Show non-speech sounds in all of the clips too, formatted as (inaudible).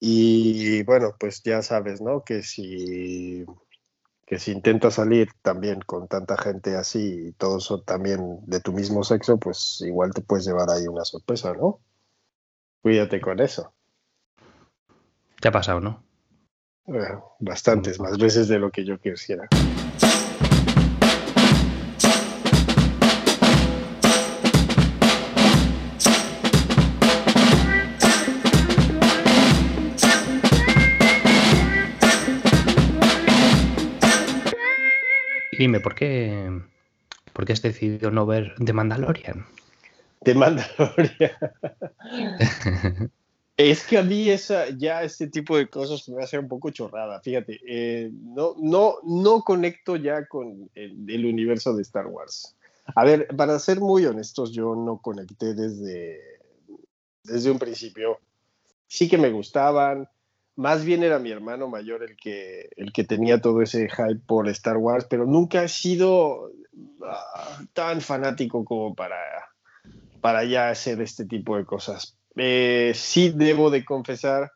Y bueno, pues ya sabes, ¿no? Que si, que si intentas salir también con tanta gente así y todos son también de tu mismo sexo, pues igual te puedes llevar ahí una sorpresa, ¿no? Cuídate con eso. Te ha pasado, ¿no? bastantes, más veces de lo que yo quisiera. Dime, ¿por qué, ¿por qué has decidido no ver The Mandalorian? The Mandalorian. (laughs) es que a mí esa, ya este tipo de cosas me hace un poco chorrada, fíjate. Eh, no, no, no conecto ya con el, universo de Star Wars. A ver, para ser muy honestos, yo no conecté desde, desde un principio. Sí que me gustaban, más bien era mi hermano mayor el que, el que tenía todo ese hype por Star Wars, pero nunca he sido ah, tan fanático como para, para ya hacer este tipo de cosas. Eh, sí debo de confesar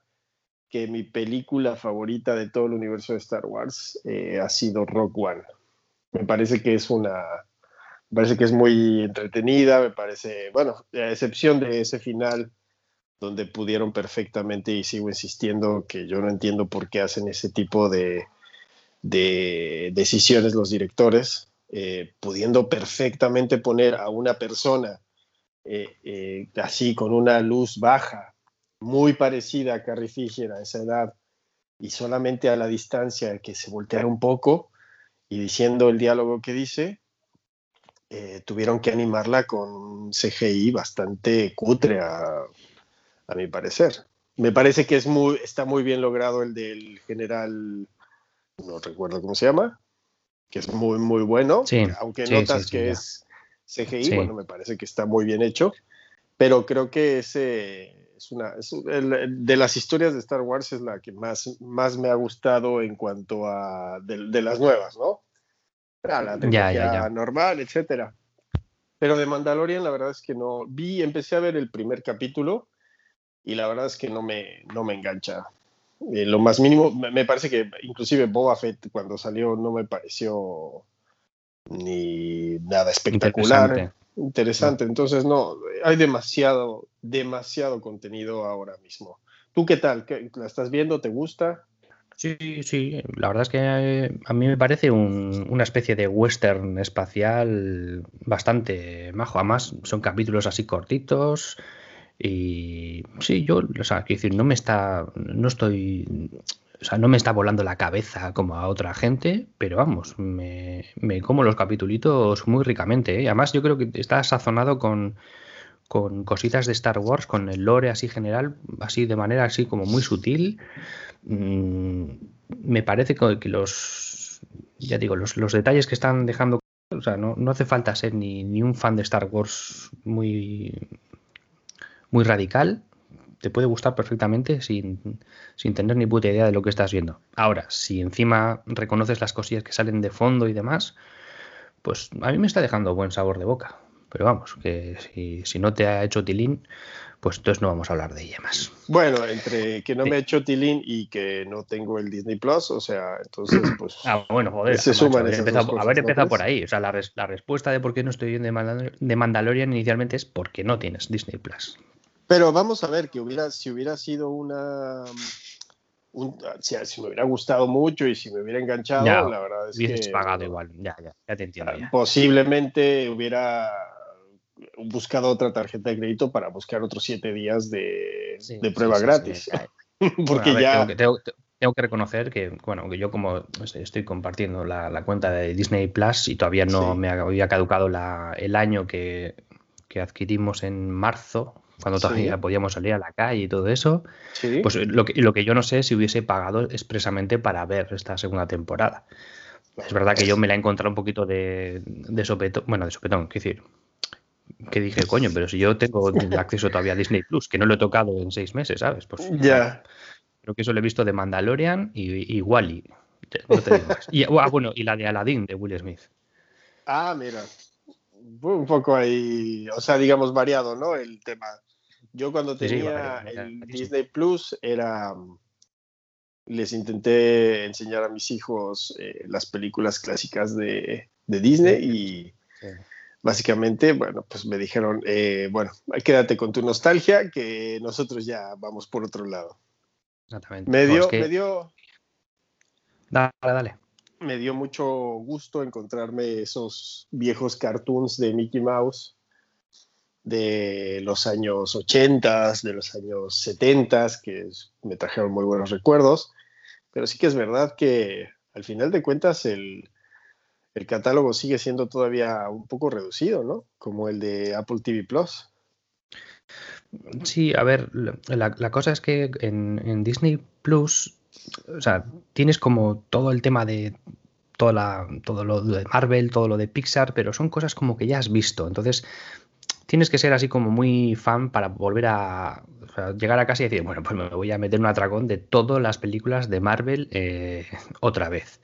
que mi película favorita de todo el universo de Star Wars eh, ha sido Rock One. Me parece que es una, me parece que es muy entretenida, me parece, bueno, a excepción de ese final donde pudieron perfectamente, y sigo insistiendo que yo no entiendo por qué hacen ese tipo de, decisiones los directores, eh, pudiendo perfectamente poner a una persona eh, eh, así con una luz baja, muy parecida a Carrie Fisher a esa edad, y solamente a la distancia que se volteara un poco y diciendo el diálogo que dice, tuvieron que animarla con CGI bastante cutre a a mi parecer. Me parece que es muy, está muy bien logrado el del general, no recuerdo cómo se llama, que es muy, muy bueno, aunque notas que es CGI, bueno, me parece que está muy bien hecho, pero creo que ese es una, de las historias de Star Wars es la que más, más me ha gustado en cuanto a de, las nuevas, ¿no? la tecnología normal, etcétera. Pero de Mandalorian la verdad es que no vi, empecé a ver el primer capítulo y la verdad es que no me, no me engancha. Eh, lo más mínimo, me parece que inclusive Boba Fett cuando salió no me pareció ni nada espectacular. Interesante. Entonces, no, hay demasiado, demasiado contenido ahora mismo. ¿Tú qué tal? ¿La estás viendo? ¿Te gusta? Sí, sí, la verdad es que eh, a mí me parece una especie de western espacial bastante majo. Además, son capítulos así cortitos, y sí, yo, o sea, quiero decir, no me está, no estoy, o sea, no me está volando la cabeza como a otra gente, pero vamos, me, me como los capitulitos muy ricamente. ¿eh? Además, yo creo que está sazonado con, con cositas de Star Wars, con el lore así general, así de manera así como muy sutil. Mm, me parece que los, ya digo, los, los detalles que están dejando o sea, no, no, hace falta ser ni, ni, un fan de Star Wars muy, muy radical, te puede gustar perfectamente sin, sin, tener ni puta idea de lo que estás viendo. Ahora, si encima reconoces las cosillas que salen de fondo y demás, pues a mí me está dejando buen sabor de boca. Pero vamos, que si, no te ha hecho tilín, pues entonces no vamos a hablar de ella más. Bueno, entre que no me ha hecho tilín y que no tengo el Disney Plus, o sea, entonces (clears throat) pues... Ah, bueno, joder, se suman haber empezado, haber empezado por ahí. O sea, la, respuesta de por qué no estoy viendo de Mandalorian inicialmente es porque no tienes Disney Plus. Pero vamos a ver que hubiera, si hubiera sido una. si, me hubiera gustado mucho y si me hubiera enganchado, la verdad es que. pagado igual, ya, ya, ya te entiendo. Posiblemente hubiera buscado otra tarjeta de crédito para buscar otros siete días de, prueba gratis. (laughs) Porque ya. Tengo que, tengo, que, reconocer que, bueno, que yo como estoy compartiendo la, cuenta de Disney Plus y todavía no me había caducado el año que, que adquirimos en marzo, cuando todavía podíamos salir a la calle y todo eso, pues lo que, lo que yo no sé es si hubiese pagado expresamente para ver esta segunda temporada. Es verdad que yo me la he encontrado un poquito de, de sopetón, bueno, de sopetón, quiero decir, que dije, coño, pero si yo tengo (laughs) acceso todavía a Disney Plus, que no lo he tocado en seis meses, ¿sabes? Pues ya. Creo que eso lo he visto de Mandalorian y, y Wally. y, ah, bueno, y la de Aladdin de Will Smith. (laughs) Ah, mira. Un poco ahí, o sea, digamos variado, ¿no? El tema Yo cuando tenía el Disney Plus era les intenté enseñar a mis hijos eh, las películas clásicas de, Disney y básicamente, bueno, pues me dijeron, eh, bueno, quédate con tu nostalgia, que nosotros ya vamos por otro lado. Exactamente. Me dio, me dio, dale, dale. Me dio mucho gusto encontrarme esos viejos cartoons de Mickey Mouse de los años 80, de los años 70, que me trajeron muy buenos recuerdos, pero sí que es verdad que al final de cuentas el, catálogo sigue siendo todavía un poco reducido, ¿no? Como el de Apple TV Plus. Sí, a ver, la, cosa es que en, Disney Plus, o sea, tienes como todo el tema de toda todo lo de Marvel, todo lo de Pixar, pero son cosas como que ya has visto. Entonces, tienes que ser así como muy fan para volver a llegar a casa y decir, bueno, pues me voy a meter un atracón de todas las películas de Marvel eh, otra vez.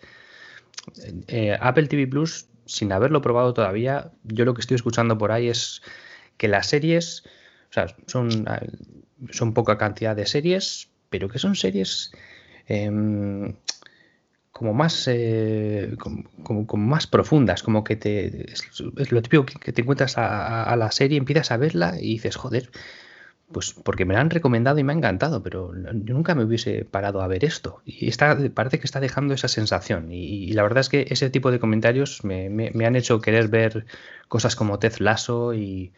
Eh, Apple TV Plus, sin haberlo probado todavía, yo lo que estoy escuchando por ahí es que las series, o sea, son, son poca cantidad de series, pero que son series em, como más eh, como, más profundas, como que te es, lo típico que, te encuentras a, la serie, empiezas a verla y dices, joder, pues porque me la han recomendado y me ha encantado, pero yo nunca me hubiese parado a ver esto. Y está, parece que está dejando esa sensación. Y, la verdad es que ese tipo de comentarios me, me, han hecho querer ver cosas como Ted Lasso y,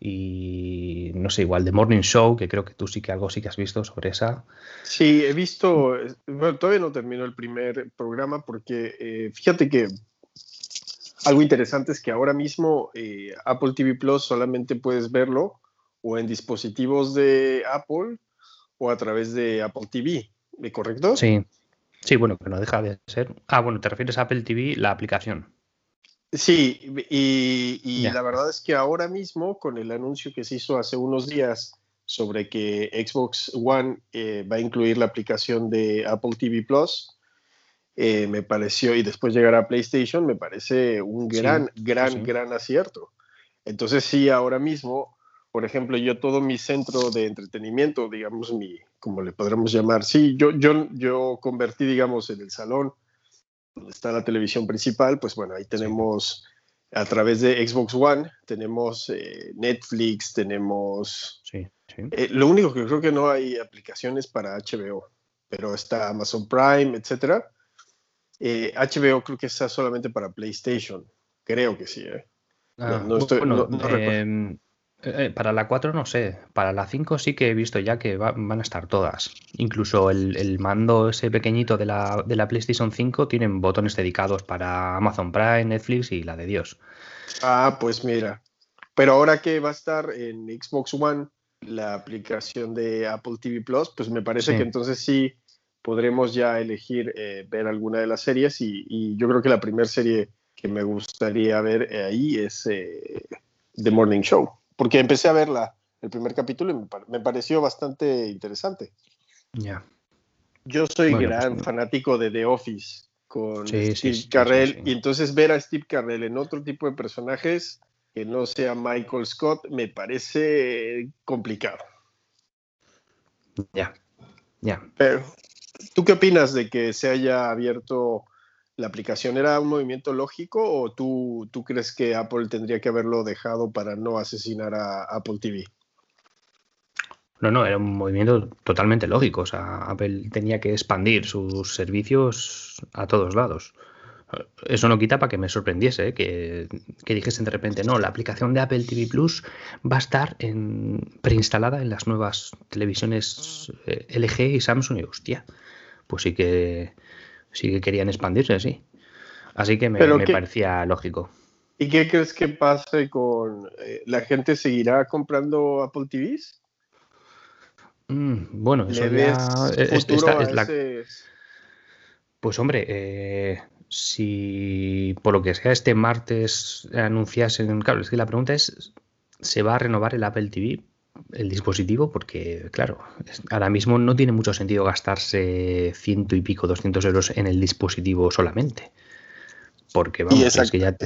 y no sé, igual The Morning Show, que creo que tú sí que algo sí que has visto sobre esa. Sí, he visto, bueno, todavía no terminó el primer programa porque eh, fíjate que algo interesante es que ahora mismo eh, Apple TV Plus solamente puedes verlo o en dispositivos de Apple o a través de Apple TV, ¿correcto? Sí, sí, bueno, que no deja de ser. Ah, bueno, te refieres a Apple TV, la aplicación. Sí, y, la verdad es que ahora mismo, con el anuncio que se hizo hace unos días sobre que Xbox One eh, va a incluir la aplicación de Apple TV Plus, eh, me pareció, y después llegar a PlayStation, me parece un gran, gran, gran acierto. Entonces sí, ahora mismo, por ejemplo, yo todo mi centro de entretenimiento, digamos, mi, como le podremos llamar, sí, yo, yo, yo convertí, digamos, en el salón donde está la televisión principal, pues bueno, ahí tenemos a través de Xbox One, tenemos eh, Netflix, tenemos... Sí, eh, lo único que creo que no hay aplicaciones para HBO, pero está Amazon Prime, etc. HBO eh, creo que está solamente para PlayStation, creo que sí, ¿eh? Ah, no, estoy, eh, para la 4 no sé, para la 5 sí que he visto ya que van a estar todas. Incluso el, mando ese pequeñito de la, de la, PlayStation 5 tienen botones dedicados para Amazon Prime, Netflix y la de Dios. Ah, pues mira. Pero ahora que va a estar en Xbox One la aplicación de Apple TV Plus, pues me parece que entonces sí podremos ya elegir eh, ver alguna de las series y, yo creo que la primera serie que me gustaría ver ahí es eh, The Morning Show porque empecé a verla, el primer capítulo, y me, pareció bastante interesante. Ya. Yo soy pues gran fanático de The Office con Steve Carrell, y entonces ver a Steve Carrell en otro tipo de personajes que no sea Michael Scott me parece complicado. Ya, ya. Pero, ¿tú qué opinas de que se haya abierto la aplicación era un movimiento lógico o tú, tú crees que Apple tendría que haberlo dejado para no asesinar a Apple TV? No, no, era un movimiento totalmente lógico. O sea, Apple tenía que expandir sus servicios a todos lados. Eso no quita para que me sorprendiese, ¿eh? que, que, dijesen de repente, no, la aplicación de Apple TV Plus va a estar preinstalada en las nuevas televisiones eh, LG y Samsung. Y hostia, pues sí que, sí que querían expandirse, sí. Así que me, parecía lógico. ¿Y qué crees que pase con eh, la gente seguirá comprando Apple TVs? Mm, bueno, eso ya es, la... Pues hombre, eh, si por lo que sea este martes anunciasen, claro, es que la pregunta es, ¿se va a renovar el Apple TV? El dispositivo porque, claro, ahora mismo no tiene mucho sentido gastarse ciento y pico, 200 euros en el dispositivo solamente. Porque vamos, es que ya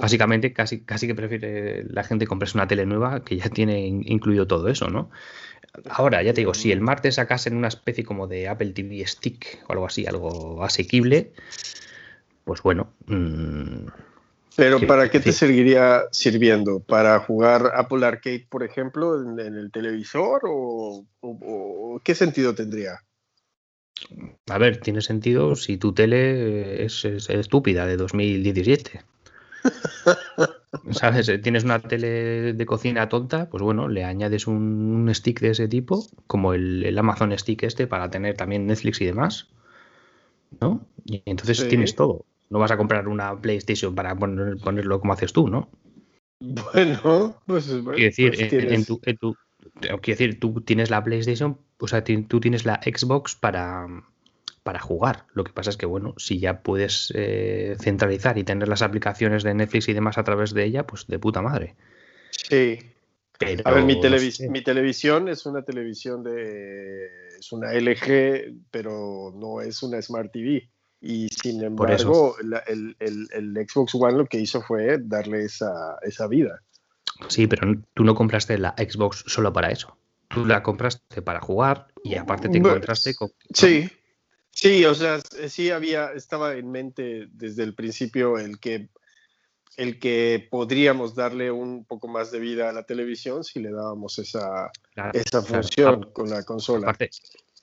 básicamente casi, casi que prefiere la gente comprarse una tele nueva que ya tiene incluido todo eso, ¿no? Ahora, ya te digo, si el martes sacasen una especie como de Apple TV Stick o algo así, algo asequible, pues bueno. Mm, Pero ¿para qué te seguiría sirviendo? ¿Para jugar Apple Arcade, por ejemplo, en, el televisor? ¿O, qué sentido tendría? A ver, tiene sentido si tu tele es, estúpida de 2017. (laughs) ¿Sabes? Tienes una tele de cocina tonta, pues bueno, le añades un, stick de ese tipo, como el, Amazon Stick este, para tener también Netflix y demás. ¿No? Y entonces tienes todo. No vas a comprar una PlayStation para ponerlo como haces tú, ¿no? Bueno, pues es Quiero decir, pues en, tu, quiero decir, tú tienes la PlayStation, o sea, tú tienes la Xbox para, para jugar. Lo que pasa es que, bueno, si ya puedes eh, centralizar y tener las aplicaciones de Netflix y demás a través de ella, pues de puta madre. Sí. a ver, mi, mi televisión es una televisión de. Es una LG, pero no es una Smart TV. Y sin embargo, el, Xbox One lo que hizo fue darle esa, vida. Sí, pero tú no compraste la Xbox solo para eso. Tú la compraste para jugar y aparte te encontraste con... Sí, sí, o sea, sí había, estaba en mente desde el principio el que, el que podríamos darle un poco más de vida a la televisión si le dábamos esa, esa función con la consola. Aparte,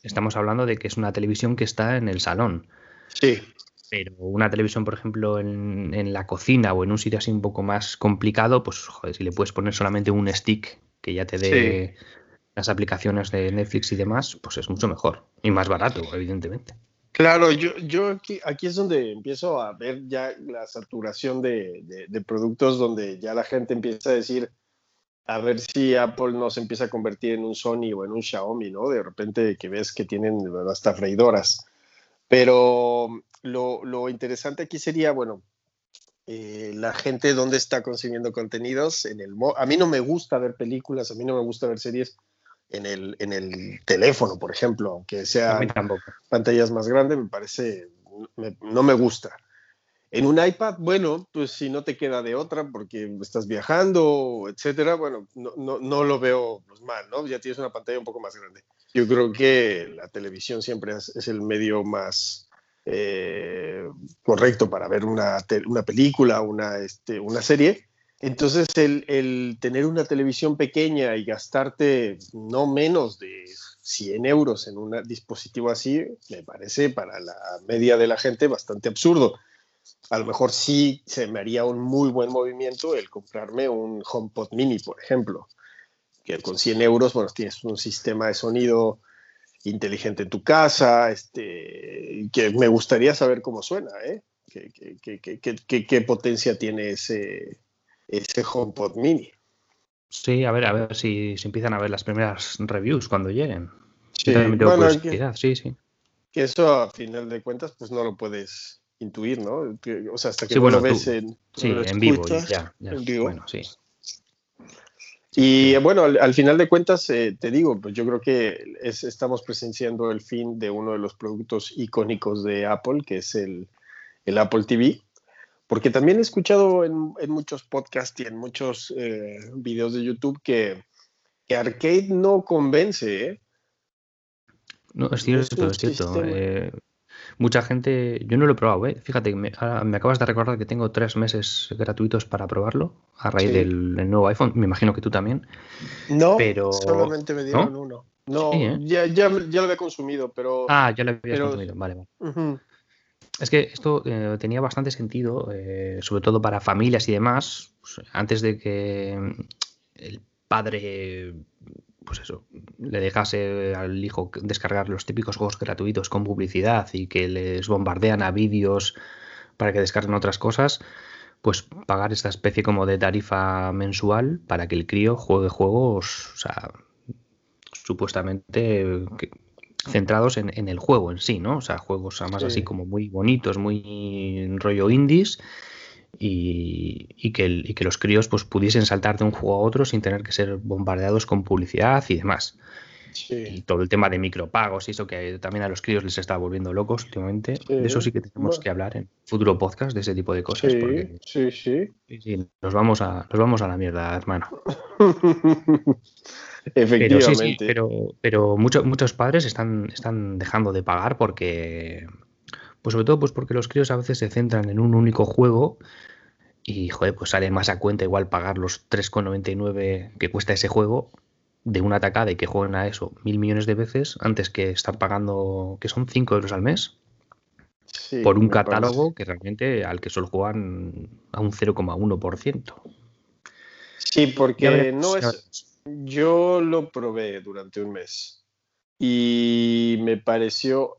estamos hablando de que es una televisión que está en el salón. Sí. Pero una televisión, por ejemplo, en, la cocina o en un sitio así un poco más complicado, pues joder, si le puedes poner solamente un stick que ya te dé las aplicaciones de Netflix y demás, pues es mucho mejor y más barato, evidentemente. Claro, yo, yo aquí, aquí es donde empiezo a ver ya la saturación de, de, productos donde ya la gente empieza a decir, a ver si Apple no se empieza a convertir en un Sony o en un Xiaomi, ¿no? De repente que ves que tienen hasta freidoras. Pero lo, interesante aquí sería, bueno, eh, la gente dónde está consumiendo contenidos. En el a mí no me gusta ver películas, a mí no me gusta ver series en el, en el teléfono, por ejemplo, aunque sea pantallas más grandes, me parece, no me gusta. En un iPad, bueno, pues si no te queda de otra porque estás viajando, etcétera, bueno, no, no, no lo veo pues, mal, ¿no? Ya tienes una pantalla un poco más grande. Yo creo que la televisión siempre es, el medio más eh, correcto para ver una, una película, una, este, una serie. Entonces, el, el, tener una televisión pequeña y gastarte no menos de 100 euros en un dispositivo así, me parece para la media de la gente bastante absurdo. A lo mejor sí se me haría un muy buen movimiento el comprarme un HomePod mini, por ejemplo que con 100 euros, bueno, tienes un sistema de sonido inteligente en tu casa, este, que me gustaría saber cómo suena, ¿eh? ¿Qué, potencia tiene ese, ese HomePod mini? Sí, a ver, a ver si, se empiezan a ver las primeras reviews cuando lleguen. Sí, bueno, sí, sí. Que eso a final de cuentas, pues no lo puedes intuir, ¿no? o sea, hasta que no lo ves en, sí, en vivo, ya, ya. En vivo. Bueno, sí. Y bueno, al, final de cuentas, eh, te digo, pues yo creo que estamos presenciando el fin de uno de los productos icónicos de Apple, que es el, Apple TV, porque también he escuchado en, muchos podcasts y en muchos eh, videos de YouTube que, Arcade no convence. ¿eh? No, es cierto, es, cierto mucha gente, yo no lo he probado, ¿eh? fíjate, me, me acabas de recordar que tengo tres meses gratuitos para probarlo a raíz del, nuevo iPhone, me imagino que tú también. No, pero... solamente me dieron uno. No, ¿eh? ya, ya, ya, lo había consumido, pero... Ah, ya lo había consumido, vale, vale. Es que esto eh, tenía bastante sentido, eh, sobre todo para familias y demás, pues, antes de que el padre pues eso, le dejase al hijo descargar los típicos juegos gratuitos con publicidad y que les bombardean a vídeos para que descarguen otras cosas, pues pagar esta especie como de tarifa mensual para que el crío juegue juegos, o sea, supuestamente centrados en, el juego en sí, ¿no? O sea, juegos además así como muy bonitos, muy rollo indies y, que, que, los críos pues, pudiesen saltar de un juego a otro sin tener que ser bombardeados con publicidad y demás. y todo el tema de micropagos y eso que también a los críos les está volviendo locos últimamente. De eso sí que tenemos que hablar en futuro podcast, de ese tipo de cosas. Sí, sí, sí. nos, vamos a, nos vamos a la mierda, hermano. (laughs) Efectivamente. Pero, pero, muchos, muchos padres están, están dejando de pagar porque, pues sobre todo pues porque los críos a veces se centran en un único juego y, joder, pues sale más a cuenta igual pagar los 3,99 que cuesta ese juego de una atacada y que jueguen a eso mil millones de veces antes que estar pagando, que son 5 euros al mes, por un catálogo que realmente al que solo juegan a un 0,1%. Sí, porque no es... Yo lo probé durante un mes y me pareció,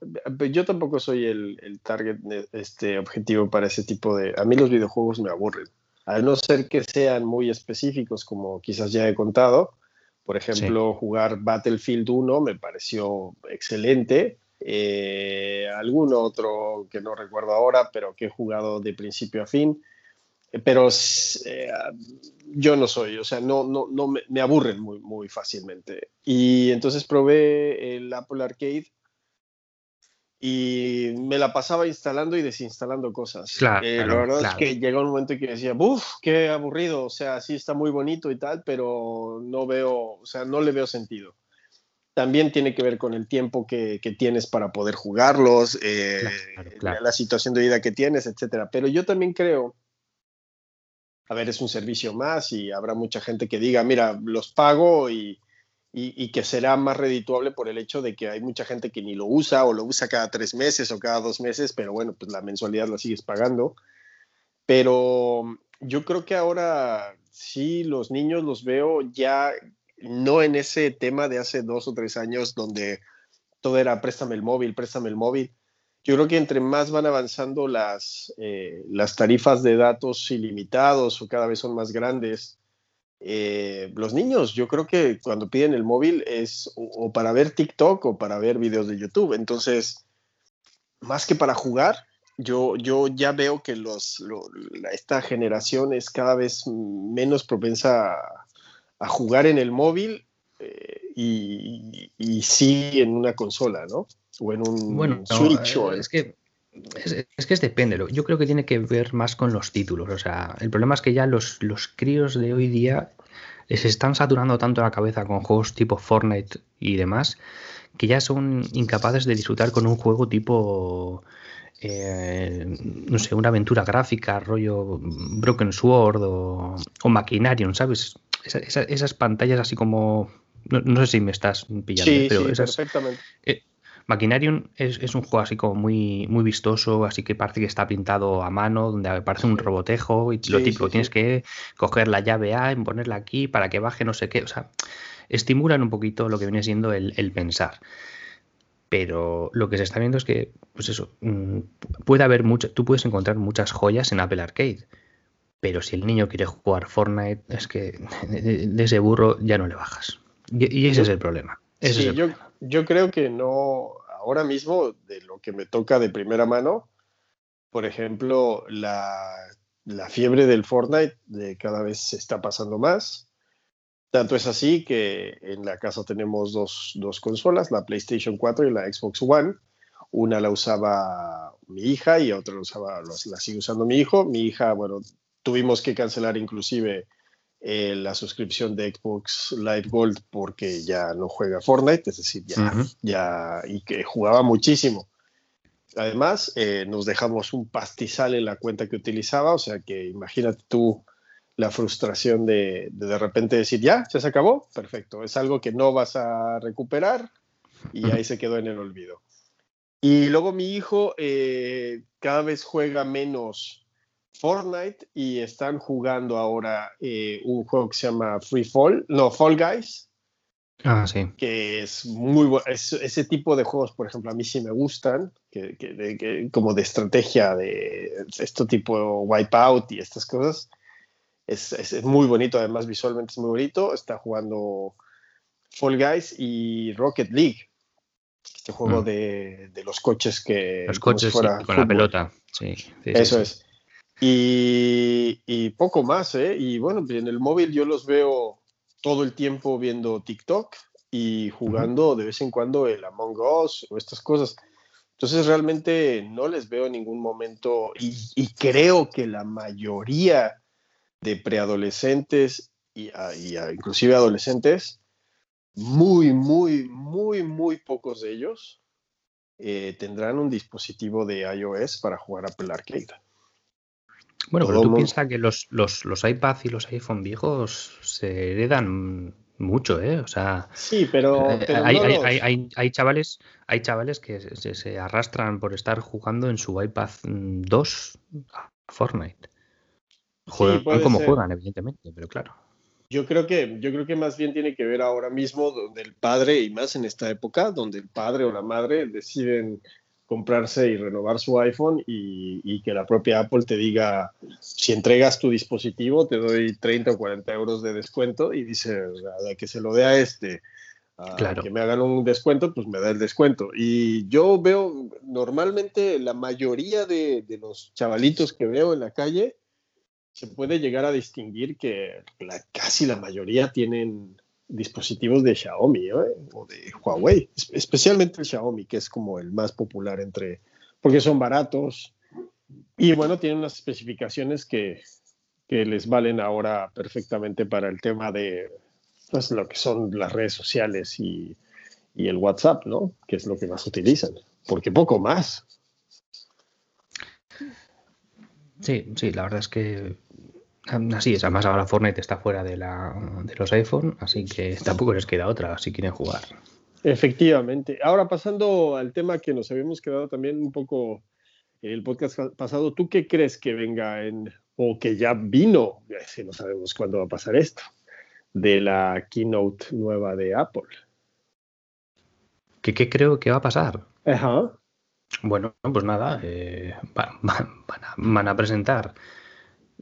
yo tampoco soy el, target este objetivo para ese tipo de, a mí los videojuegos me aburren, a no ser que sean muy específicos como quizás ya he contado, por ejemplo, jugar Battlefield 1 me pareció excelente. Eh, algún otro que no recuerdo ahora, pero que he jugado de principio a fin. Pero eh, yo no soy, o sea, no, no, no me, aburren muy, muy fácilmente. Y entonces probé el Apple Arcade y me la pasaba instalando y desinstalando cosas. Claro, eh, la verdad es que llegó un momento en que decía, ¡buf! ¡Qué aburrido! O sea, sí está muy bonito y tal, pero no veo, o sea, no le veo sentido. También tiene que ver con el tiempo que, que tienes para poder jugarlos, eh, la situación de vida que tienes, etcétera. Pero yo también creo, a ver, es un servicio más y habrá mucha gente que diga, mira, los pago y, que será más redituable por el hecho de que hay mucha gente que ni lo usa o lo usa cada tres meses o cada dos meses, pero bueno, pues la mensualidad la sigues pagando. Pero yo creo que ahora sí los niños los veo ya no en ese tema de hace dos o tres años donde todo era préstame el móvil, préstame el móvil. Yo creo que entre más van avanzando las, eh, las tarifas de datos ilimitados o cada vez son más grandes, eh, los niños, yo creo que cuando piden el móvil es o, para ver TikTok o para ver videos de YouTube. Entonces, más que para jugar, yo, yo ya veo que los, esta generación es cada vez menos propensa a, jugar en el móvil eh, y, y, sí en una consola, ¿no? O en un Switch. o es que es, que es depende. Yo creo que tiene que ver más con los títulos. O sea, el problema es que ya los, los críos de hoy día se están saturando tanto la cabeza con juegos tipo Fortnite y demás que ya son incapaces de disfrutar con un juego tipo. Eh, no sé, una aventura gráfica, rollo Broken Sword o, o Machinarium, ¿sabes? esas pantallas así como. No, sé si me estás pillando, pero esas, perfectamente. Eh, Machinarium es, un juego así como muy, muy vistoso, así que parece que está pintado a mano, donde parece un robotejo y lo típico, tienes que coger la llave A, ponerla aquí para que baje no sé qué, o sea, estimulan un poquito lo que viene siendo el, pensar. Pero lo que se está viendo es que, pues eso, mm, puede haber mucho, tú puedes encontrar muchas joyas en Apple Arcade, pero si el niño quiere jugar Fortnite, es que (laughs) de, ese burro ya no le bajas. Y, ese es el problema. sí, yo, yo creo que no, ahora mismo, de lo que me toca de primera mano, por ejemplo, la, fiebre del Fortnite de cada vez se está pasando más. Tanto es así que en la casa tenemos dos, consolas, la PlayStation 4 y la Xbox One. Una la usaba mi hija y otra la usaba, la sigue usando mi hijo. Mi hija, bueno, tuvimos que cancelar inclusive eh, la suscripción de Xbox Live Gold porque ya no juega Fortnite, es decir, ya, ya y que jugaba muchísimo. Además, eh, nos dejamos un pastizal en la cuenta que utilizaba, o sea que imagínate tú la frustración de, de, repente decir, ya, ya se acabó, perfecto, es algo que no vas a recuperar y ahí se quedó en el olvido. Y luego mi hijo eh, cada vez juega menos Fortnite y están jugando ahora eh, un juego que se llama Free Fall, no, Fall Guys. Ah, sí. Que es muy bueno. ese tipo de juegos, por ejemplo, a mí sí me gustan, que, como de estrategia de esto tipo Wipeout y estas cosas. Es, muy bonito, además visualmente es muy bonito. Está jugando Fall Guys y Rocket League. Este juego mm. de, los coches que... Los coches con la pelota, sí. Eso es. Y, poco más, ¿eh? Y bueno, en el móvil yo los veo todo el tiempo viendo TikTok y jugando de vez en cuando el Among Us o estas cosas. Entonces realmente no les veo en ningún momento y, creo que la mayoría de preadolescentes y, y inclusive adolescentes, muy, muy, muy, muy pocos de ellos eh, tendrán un dispositivo de iOS para jugar Apple Arcade. Bueno, pero tú piensas que los, los, los iPad y los iPhone viejos se heredan mucho, ¿eh? O sea, sí, pero, eh, hay, hay, hay, hay, chavales, hay chavales que se, arrastran por estar jugando en su iPad 2 a Fortnite. Juegan como juegan, evidentemente, pero claro. Yo creo que, yo creo que más bien tiene que ver ahora mismo donde el padre, y más en esta época, donde el padre o la madre deciden comprarse y renovar su iPhone y, que la propia Apple te diga, si entregas tu dispositivo, te doy 30 o 40 euros de descuento y dice, a que se lo dé a este, que me hagan un descuento, pues me da el descuento. Y yo veo normalmente la mayoría de, de los chavalitos que veo en la calle, se puede llegar a distinguir que casi la mayoría tienen dispositivos de Xiaomi ¿eh? o de Huawei, especialmente el Xiaomi, que es como el más popular entre, porque son baratos y bueno, tienen unas especificaciones que, que les valen ahora perfectamente para el tema de pues, lo que son las redes sociales y, y el WhatsApp, ¿no? Que es lo que más utilizan, porque poco más. Sí, sí, la verdad es que Así es, además ahora Fortnite está fuera de, la, de los iPhone, así que tampoco les queda otra si quieren jugar. Efectivamente. Ahora pasando al tema que nos habíamos quedado también un poco en el podcast pasado, ¿tú qué crees que venga en, o que ya vino, si no sabemos cuándo va a pasar esto, de la keynote nueva de Apple? ¿Qué, creo que va a pasar? Ajá. Bueno, pues nada, eh, van a presentar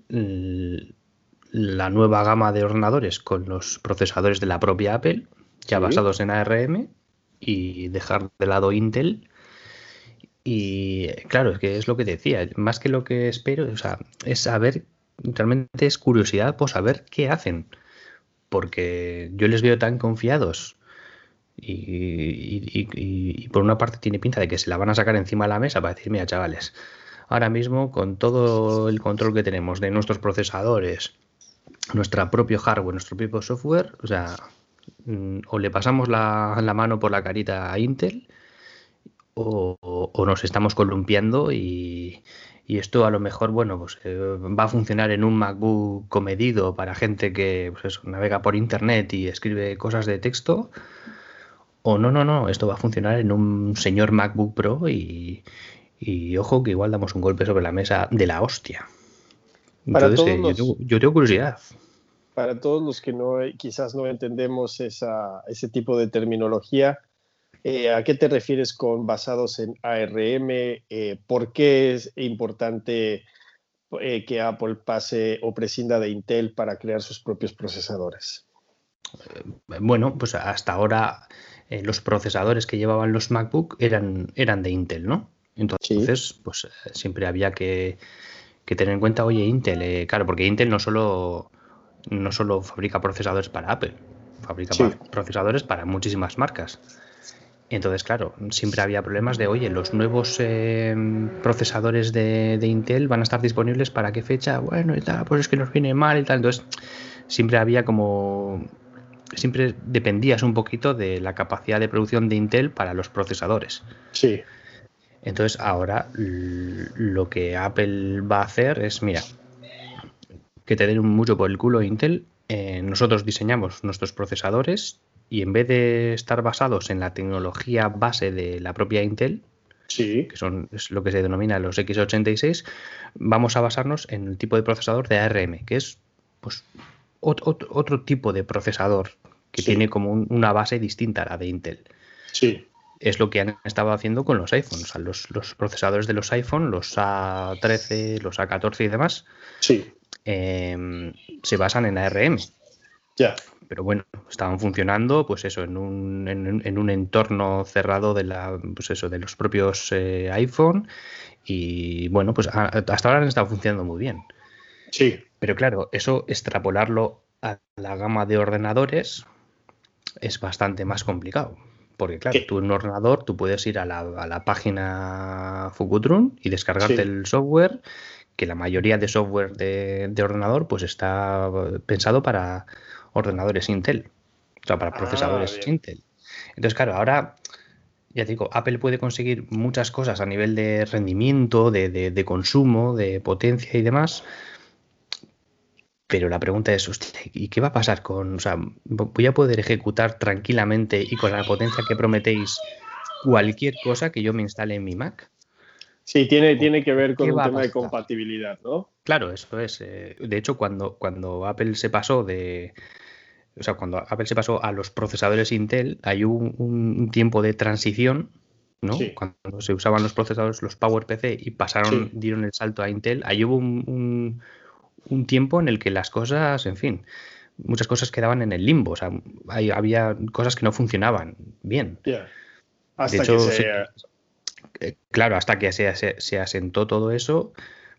la nueva gama de ordenadores con los procesadores de la propia Apple, ya basados en ARM, y dejar de lado Intel. Y claro, es que es lo que decía, más que lo que espero, o sea, es saber, realmente es curiosidad por saber qué hacen, porque yo les veo tan confiados y, y, por una parte tiene pinta de que se la van a sacar encima de la mesa para decir, mira, chavales, ahora mismo con todo el control que tenemos de nuestros procesadores, nuestro propio hardware, nuestro propio software, o sea, mm, o le pasamos la, mano por la carita a Intel o, nos estamos columpiando y, esto a lo mejor, bueno, pues eh, va a funcionar en un MacBook comedido para gente que pues navega por internet y escribe cosas de texto. O no, no, no, esto va a funcionar en un señor MacBook Pro y, y ojo que igual damos un golpe sobre la mesa de la hostia. Entonces, eh, yo, tengo, curiosidad. Para todos los que no, quizás no entendemos esa, ese tipo de terminología, eh, ¿a qué te refieres con basados en ARM? Eh, ¿Por qué es importante que Apple pase o prescinda de Intel para crear sus propios procesadores? Bueno, pues hasta ahora los procesadores que llevaban los MacBook eran, eran de Intel, ¿no? Entonces, pues eh, siempre había que, tener en cuenta, oye, Intel, eh, claro, porque Intel no solo, no solo fabrica procesadores para Apple, fabrica procesadores para muchísimas marcas. Entonces, claro, siempre había problemas de, oye, los nuevos eh, procesadores de, Intel van a estar disponibles para qué fecha, bueno, y tal, pues es que nos viene mal y tal. Entonces, siempre había como siempre dependías un poquito de la capacidad de producción de Intel para los procesadores. Sí. Entonces ahora lo que Apple va a hacer es, mira, que te den mucho por el culo Intel, eh, nosotros diseñamos nuestros procesadores y en vez de estar basados en la tecnología base de la propia Intel, que son es lo que se denomina los x86, vamos a basarnos en el tipo de procesador de ARM, que es pues otro, tipo de procesador que tiene como una base distinta a la de Intel. Sí es lo que han estado haciendo con los iPhones. los, procesadores de los iPhone, los A13, los A14 y demás, sí. Em, se basan en ARM. Ya. Pero bueno, estaban funcionando, pues eso, en un, en, un entorno cerrado de la, pues eso, de los propios eh, iPhone. Y bueno, pues hasta ahora han estado funcionando muy bien. Sí. Pero claro, eso extrapolarlo a la gama de ordenadores, es bastante más complicado. Porque claro, tú en un ordenador, tú puedes ir a la, página Fukutrun y descargarte el software, que la mayoría de software de, ordenador pues está pensado para ordenadores Intel, o sea, para ah, procesadores Intel. Entonces, claro, ahora, ya te digo, Apple puede conseguir muchas cosas a nivel de rendimiento, de, de consumo, de potencia y demás, pero la pregunta es, ¿y qué va a pasar con, o sea, voy a poder ejecutar tranquilamente y con la potencia que prometéis cualquier cosa que yo me instale en mi Mac? Sí, tiene, tiene que ver con un tema de compatibilidad, ¿no? Claro, eso es. Eh, de hecho, cuando, cuando Apple se pasó de, o sea, cuando Apple se pasó a los procesadores Intel, hay un, un tiempo de transición, ¿no? Cuando se usaban los procesadores, los PowerPC y pasaron, dieron el salto a Intel, ahí hubo un, un tiempo en el que las cosas, en fin, muchas cosas quedaban en el limbo. O sea, había cosas que no funcionaban bien. Hasta que se... Eh, claro, hasta que se, se, asentó todo eso,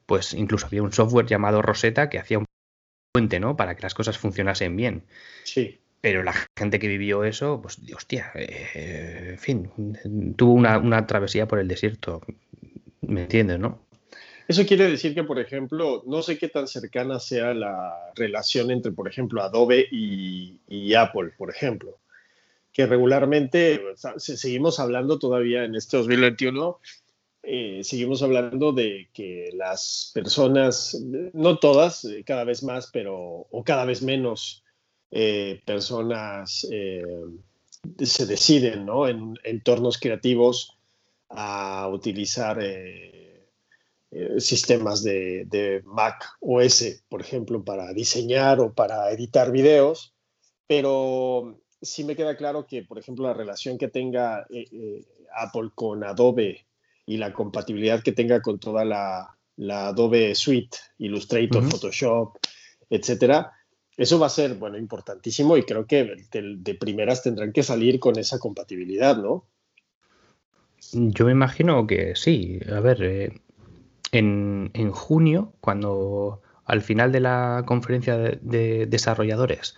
pues incluso había un software llamado Rosetta que hacía un puente, ¿no? Para que las cosas funcionasen bien. Sí. Pero la gente que vivió eso, pues, hostia, eh, en fin, tuvo una, una travesía por el desierto. ¿Me entiendes, no? Eso quiere decir que, por ejemplo, no sé qué tan cercana sea la relación entre, por ejemplo, Adobe y, Apple, por ejemplo, que regularmente seguimos hablando todavía en este 2021, eh, seguimos hablando de que las personas, no todas, eh, cada vez más, pero, o cada vez menos eh, personas se deciden, ¿no? En entornos creativos a utilizar eh, sistemas de, Mac OS, por ejemplo, para diseñar o para editar videos, pero sí me queda claro que, por ejemplo, la relación que tenga eh, eh, Apple con Adobe y la compatibilidad que tenga con toda la, Adobe Suite, Illustrator, Photoshop, etcétera, eso va a ser, bueno, importantísimo y creo que de, de, primeras tendrán que salir con esa compatibilidad, ¿no? Yo me imagino que sí. A ver, en, en, junio, cuando al final de la conferencia de, desarrolladores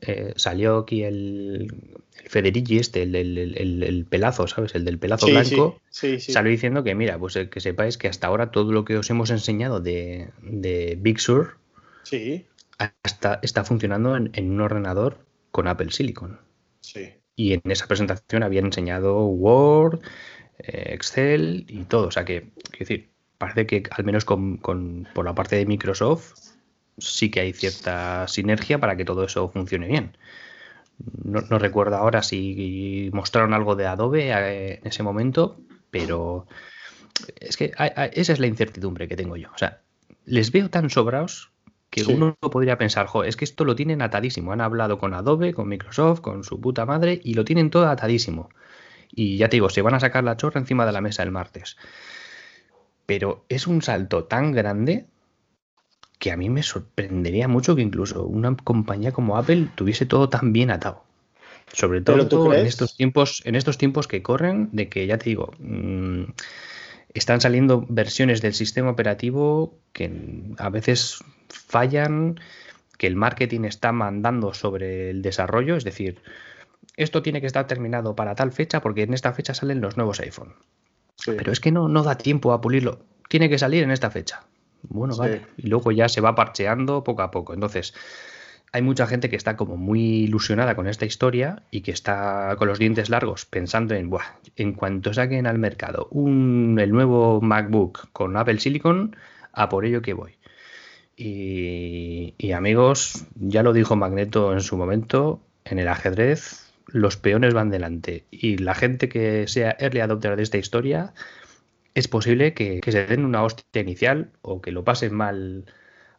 eh, salió aquí el, el Federici, este, el, el, pelazo, ¿sabes? El del pelazo blanco, salió diciendo que, mira, pues eh, que sepáis que hasta ahora todo lo que os hemos enseñado de, de Big Sur hasta, está funcionando en, en, un ordenador con Apple Silicon. Y en esa presentación habían enseñado Word, eh, Excel y todo. O sea que, quiero decir, parece que al menos con, por la parte de Microsoft sí que hay cierta sinergia para que todo eso funcione bien. No, recuerdo ahora si mostraron algo de Adobe eh, en ese momento, pero es que esa es la incertidumbre que tengo yo. O sea, les veo tan sobrados que uno podría pensar, jo, es que esto lo tienen atadísimo. Han hablado con Adobe, con Microsoft, con su puta madre y lo tienen todo atadísimo. Y ya te digo, se van a sacar la chorra encima de la mesa el martes pero es un salto tan grande que a mí me sorprendería mucho que incluso una compañía como Apple tuviese todo tan bien atado. Sobre todo en estos tiempos, en estos tiempos que corren, de que ya te digo, mm, están saliendo versiones del sistema operativo que a veces fallan, que el marketing está mandando sobre el desarrollo, es decir, esto tiene que estar terminado para tal fecha porque en esta fecha salen los nuevos iPhone. Pero es que no, no da tiempo a pulirlo. Tiene que salir en esta fecha. Bueno, vale. Y luego ya se va parcheando poco a poco. Entonces, hay mucha gente que está como muy ilusionada con esta historia y que está con los dientes largos pensando en, Buah, en cuanto saquen al mercado un, el nuevo MacBook con Apple Silicon, a por ello que voy. Y, y amigos, ya lo dijo Magneto en su momento, en el ajedrez los peones van delante y la gente que sea early adopter de esta historia, es posible que, se den una hostia inicial o que lo pasen mal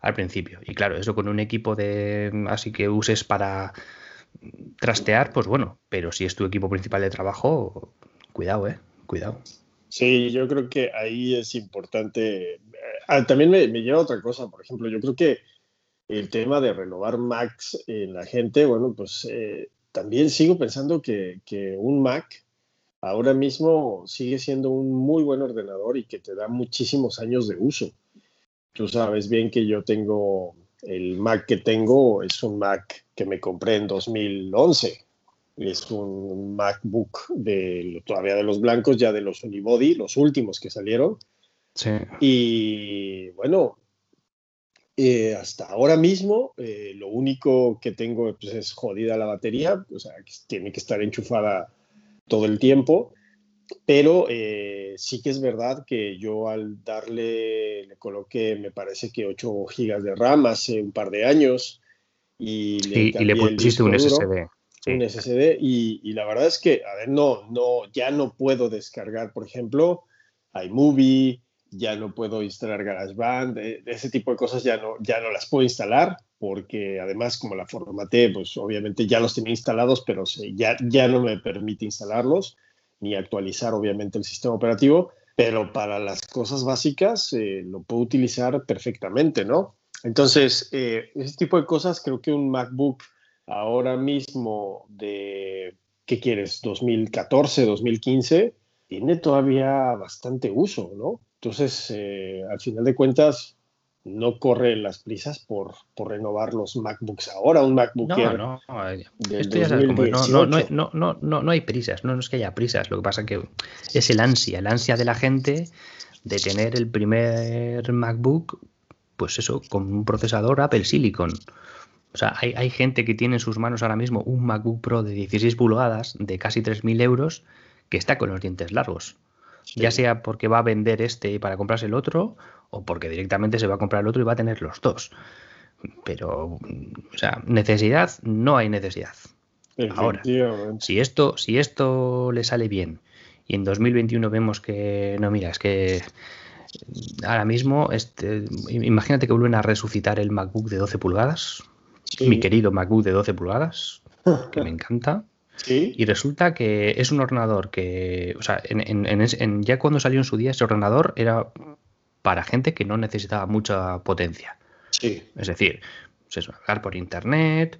al principio. Y claro, eso con un equipo de así que uses para trastear, pues bueno, pero si es tu equipo principal de trabajo, cuidado, eh, cuidado. Sí, yo creo que ahí es importante. Ah, también me, lleva otra cosa, por ejemplo, yo creo que el tema de renovar Max en la gente, bueno, pues eh, también sigo pensando que, un Mac ahora mismo sigue siendo un muy buen ordenador y que te da muchísimos años de uso. Tú sabes bien que yo tengo el Mac que tengo, es un Mac que me compré en 2011. Es un MacBook de todavía de los blancos, ya de los Unibody, los últimos que salieron. Sí. Y bueno, eh, hasta ahora mismo, eh, lo único que tengo pues, es jodida la batería, o sea, que tiene que estar enchufada todo el tiempo, pero eh, sí que es verdad que yo al darle, le coloqué, me parece que 8 gigas de RAM hace un par de años y le, pusiste un SSD. Un SSD y, y, la verdad es que, a ver, no, no, ya no puedo descargar, por ejemplo, iMovie, ya no puedo instalar GarageBand, ese tipo de cosas ya no, ya no las puedo instalar porque además como la formaté, pues obviamente ya los tenía instalados, pero ya, ya no me permite instalarlos ni actualizar obviamente el sistema operativo, pero para las cosas básicas eh, lo puedo utilizar perfectamente, ¿no? Entonces, eh, ese tipo de cosas creo que un MacBook ahora mismo de, ¿qué quieres? 2014, 2015, tiene todavía bastante uso, ¿no? Entonces, eh, al final de cuentas, no corre las prisas por, por, renovar los MacBooks ahora, un MacBook no, no, esto ya sabes no, no, no, no, no, hay prisas, no, es que haya prisas, lo que pasa que es el ansia, el ansia de la gente de tener el primer MacBook, pues eso, con un procesador Apple Silicon. O sea, hay, hay gente que tiene en sus manos ahora mismo un MacBook Pro de 16 pulgadas de casi 3.000 euros que está con los dientes largos. Ya sea porque va a vender este para comprarse el otro o porque directamente se va a comprar el otro y va a tener los dos. Pero, o sea, necesidad, no hay necesidad. Ahora, si esto, si esto le sale bien y en 2021 vemos que, no, mira, es que ahora mismo, este, imagínate que vuelven a resucitar el MacBook de 12 pulgadas, mi querido MacBook de 12 pulgadas, (laughs) que me encanta. Y resulta que es un ordenador que, o sea, en, ya cuando salió en su día, ese ordenador era para gente que no necesitaba mucha potencia. Sí. Es decir, pues hablar por internet,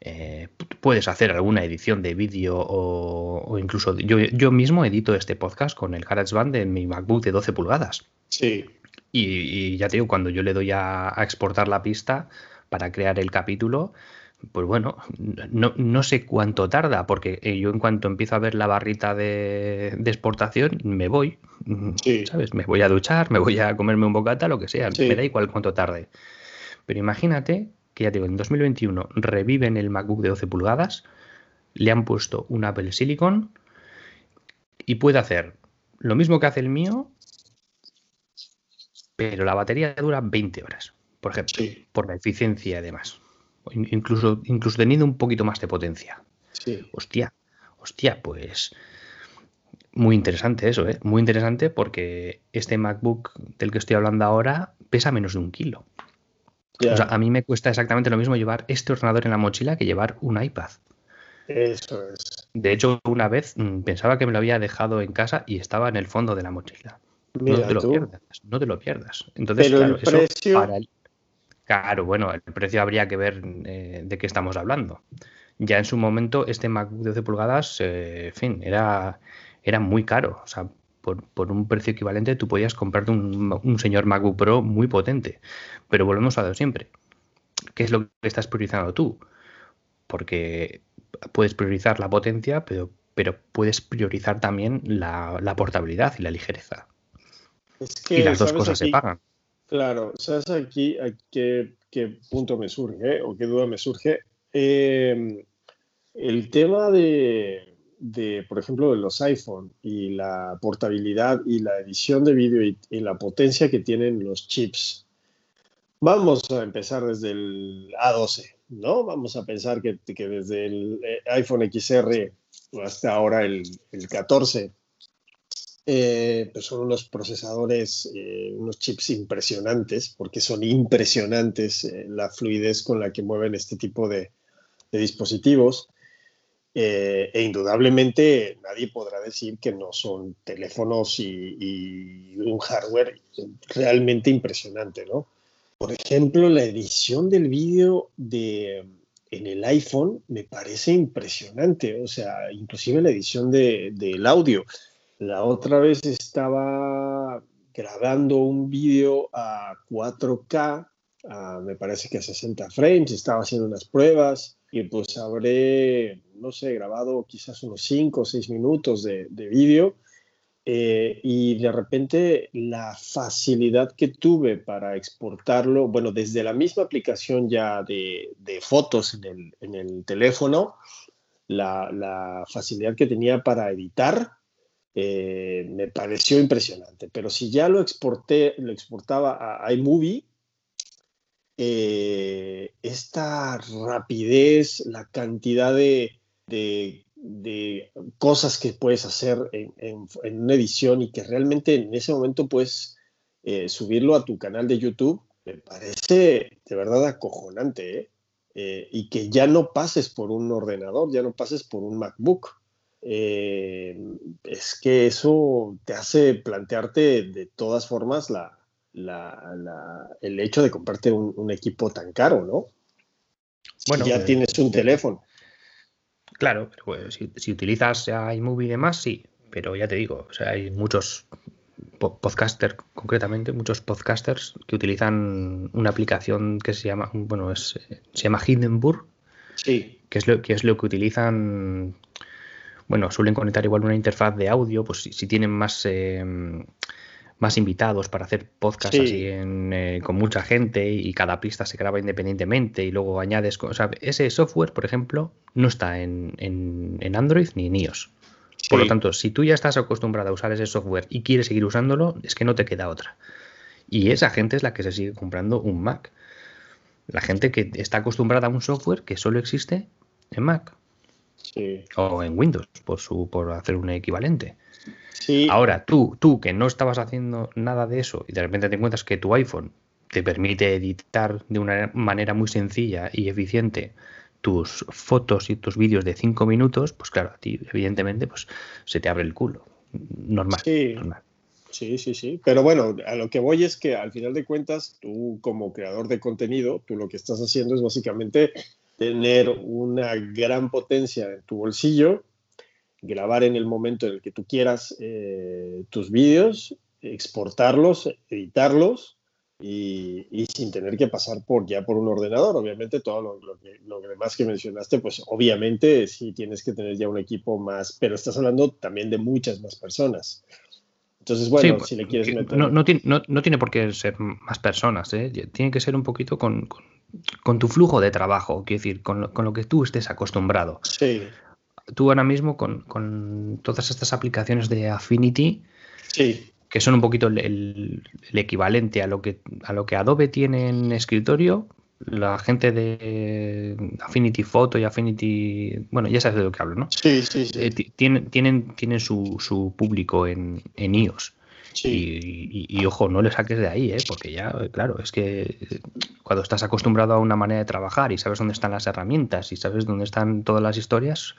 eh, puedes hacer alguna edición de vídeo o, incluso yo, yo, mismo edito este podcast con el GarageBand de mi MacBook de 12 pulgadas. Sí. Y, ya te digo, cuando yo le doy a exportar la pista para crear el capítulo, pues bueno, no, sé cuánto tarda, porque eh, yo en cuanto empiezo a ver la barrita de, exportación, me voy, ¿sabes? Me voy a duchar, me voy a comerme un bocata, lo que sea, me da igual cuánto tarde. Pero imagínate que ya digo, en 2021 reviven el MacBook de 12 pulgadas, le han puesto un Apple Silicon y puede hacer lo mismo que hace el mío, pero la batería dura 20 horas, por ejemplo, por la eficiencia y demás incluso, incluso teniendo un poquito más de potencia. Sí. Hostia, hostia, pues muy interesante eso, ¿eh? Muy interesante porque este MacBook del que estoy hablando ahora pesa menos de un kilo. O sea, a mí me cuesta exactamente lo mismo llevar este ordenador en la mochila que llevar un iPad. Eso es. De hecho, una vez mm, pensaba que me lo había dejado en casa y estaba en el fondo de la mochila. no te lo pierdas, no te lo pierdas. Entonces, claro, eso para el, Claro, bueno, el precio habría que ver eh, de qué estamos hablando. Ya en su momento, este MacBook de 12 pulgadas, eh, en fin, era, era muy caro. O sea, por, un precio equivalente tú podías comprarte un, señor MacBook Pro muy potente. Pero volvemos a lo siempre. ¿Qué es lo que estás priorizando tú? Porque puedes priorizar la potencia, pero, pero puedes priorizar también la, portabilidad y la ligereza. y las dos cosas se pagan. Claro, ¿sabes aquí a qué, punto me surge o qué duda me surge? Em, el tema de, por ejemplo, de los iPhone y la portabilidad y la edición de vídeo y, la potencia que tienen los chips. Vamos a empezar desde el A12, ¿no? Vamos a pensar que, desde el eh, iPhone XR hasta ahora el, el 14 eh, pues son unos procesadores, eh, unos chips impresionantes, porque son impresionantes eh, la fluidez con la que mueven este tipo de, dispositivos. e indudablemente nadie podrá decir que no son teléfonos y, un hardware realmente impresionante, ¿no? Por ejemplo, la edición del vídeo de, en el iPhone me parece impresionante, o sea, inclusive la edición del audio. La otra vez estaba grabando un vídeo a 4K, me parece que a 60 frames, estaba haciendo unas pruebas y pues habré, no sé, grabado quizás unos 5 o 6 minutos de, de vídeo eh, y de repente la facilidad que tuve para exportarlo, bueno, desde la misma aplicación ya de, de fotos en el, en el teléfono, la, la, facilidad que tenía para editar, eh, me pareció impresionante. Pero si ya lo exporté, lo exportaba a iMovie, eh, esta rapidez, la cantidad de, cosas que puedes hacer en, una edición y que realmente en ese momento puedes eh, subirlo a tu canal de YouTube, me parece de verdad acojonante, y que ya no pases por un ordenador, ya no pases por un MacBook. Es que eso te hace plantearte de todas formas la, el hecho de comprarte un, equipo tan caro, ¿no? Bueno, ya tienes un teléfono. Claro, pero pues, si, utilizas iMovie y demás, sí. Pero ya te digo, o sea, hay muchos podcasters, concretamente, muchos podcasters que utilizan una aplicación que se llama, bueno, es, se llama Hindenburg. Sí. Que es lo que es lo que utilizan. Bueno, suelen conectar igual una interfaz de audio, pues si, tienen más eh, más invitados para hacer podcast así eh, con mucha gente y cada pista se graba independientemente y luego añades. O sea, ese software, por ejemplo, no está en, Android ni en iOS. Por lo tanto, si tú ya estás acostumbrado a usar ese software y quieres seguir usándolo, es que no te queda otra. Y esa gente es la que se sigue comprando un Mac. La gente que está acostumbrada a un software que solo existe en Mac. O en Windows, por, su, por hacer un equivalente. Ahora, tú, tú que no estabas haciendo nada de eso y de repente te encuentras que tu iPhone te permite editar de una manera muy sencilla y eficiente tus fotos y tus vídeos de 5 minutos, pues claro, a ti evidentemente pues se te abre el culo. Normal, sí. normal. Sí, sí, sí. Pero bueno, a lo que voy es que al final de cuentas, tú como creador de contenido, tú lo que estás haciendo es básicamente tener una gran potencia en tu bolsillo grabar en el momento en el que tú quieras eh, tus vídeos, exportarlos, editarlos y, sin tener que pasar por ya por un ordenador. Obviamente todo lo, lo, demás que mencionaste, pues obviamente sí tienes que tener ya un equipo más, pero estás hablando también de muchas más personas. Entonces, bueno, si le quieres meter... No, no, tiene por qué ser más personas, ¿eh? tiene que ser un poquito con, con, tu flujo de trabajo, quiero decir, con lo, con lo que tú estés acostumbrado. Sí tú ahora mismo con, todas estas aplicaciones de Affinity, que son un poquito el, equivalente a lo, que, a lo que Adobe tiene en escritorio, la gente de Affinity Photo y Affinity, bueno, ya sabes de lo que hablo, ¿no? Sí, sí, sí. Eh, tienen, tienen, tienen su, su público en, en iOS. Y, ojo, no le saques de ahí, ¿eh? porque ya, claro, es que cuando estás acostumbrado a una manera de trabajar y sabes dónde están las herramientas y sabes dónde están todas las historias,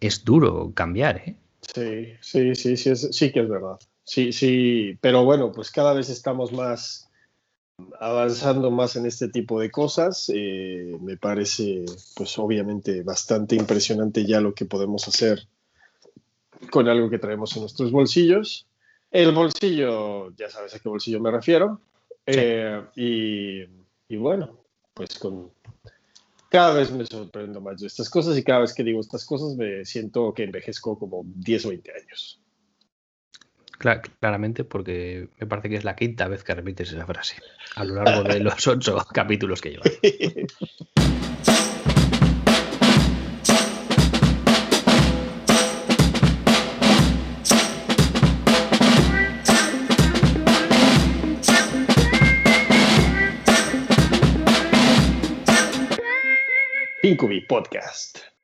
es duro cambiar, ¿eh? Sí, sí, sí, sí, sí que es verdad. Sí, sí, pero bueno, pues cada vez estamos más avanzando más en este tipo de cosas. Eh, me parece, pues obviamente, bastante impresionante ya lo que podemos hacer con algo que traemos en nuestros bolsillos. El bolsillo, ya sabes a qué bolsillo me refiero. Eh, y, y, bueno, pues con, cada vez me sorprendo más de estas cosas y cada vez que digo estas cosas me siento que envejezco como 10 o 20 años. claramente porque me parece que es la quinta vez que repites esa frase a lo largo de (laughs) los ocho capítulos que llevas. (laughs) Incubi Podcast.